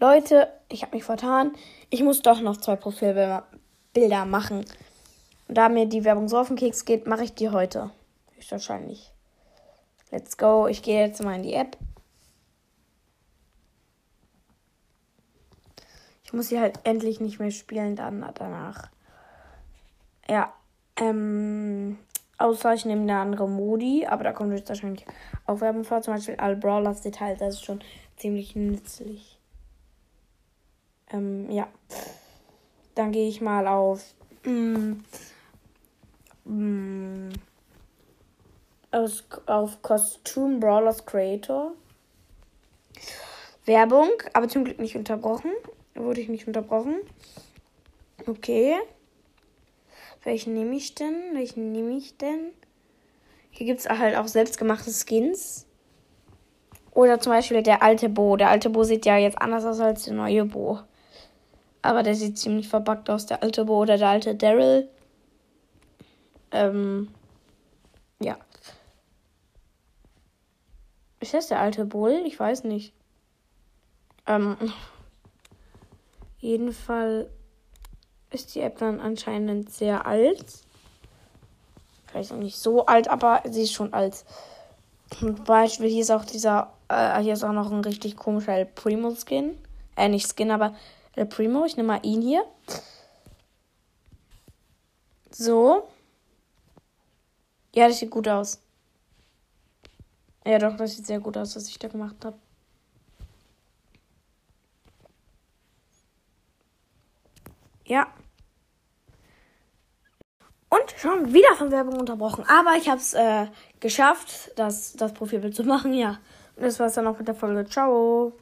Leute, ich habe mich vertan. Ich muss doch noch zwei Profilbilder machen. Und da mir die Werbung so auf den Keks geht, mache ich die heute. Höchstwahrscheinlich. Let's go. Ich gehe jetzt mal in die App. Ich muss sie halt endlich nicht mehr spielen dann danach. Ja. Ähm, außer ich nehme eine andere Modi, aber da kommt jetzt wahrscheinlich auch Werbung vor. Zum Beispiel All Brawlers Details, das ist schon ziemlich nützlich. Ähm, ja. Dann gehe ich mal auf. Mm, mm, aus, auf Costume Brawlers Creator. Werbung, aber zum Glück nicht unterbrochen. Wurde ich nicht unterbrochen. Okay. Welchen nehme ich denn? Welchen nehme ich denn? Hier gibt es halt auch selbstgemachte Skins. Oder zum Beispiel der alte Bo. Der alte Bo sieht ja jetzt anders aus als der neue Bo. Aber der sieht ziemlich verbuggt aus, der alte Bo oder der alte Daryl. Ähm, ja. Ist das der alte Bull? Ich weiß nicht. Ähm, jeden ist die App dann anscheinend sehr alt. Vielleicht auch nicht so alt, aber sie ist schon alt. Zum Beispiel hier ist auch dieser, äh, hier ist auch noch ein richtig komischer El Primo Skin. Äh, nicht Skin, aber El Primo. Ich nehme mal ihn hier. So. Ja, das sieht gut aus. Ja, doch, das sieht sehr gut aus, was ich da gemacht habe. Ja. Und schon wieder von Werbung unterbrochen. Aber ich habe es äh, geschafft, das, das Profilbild zu machen, ja. Und das war's dann auch mit der Folge. Ciao.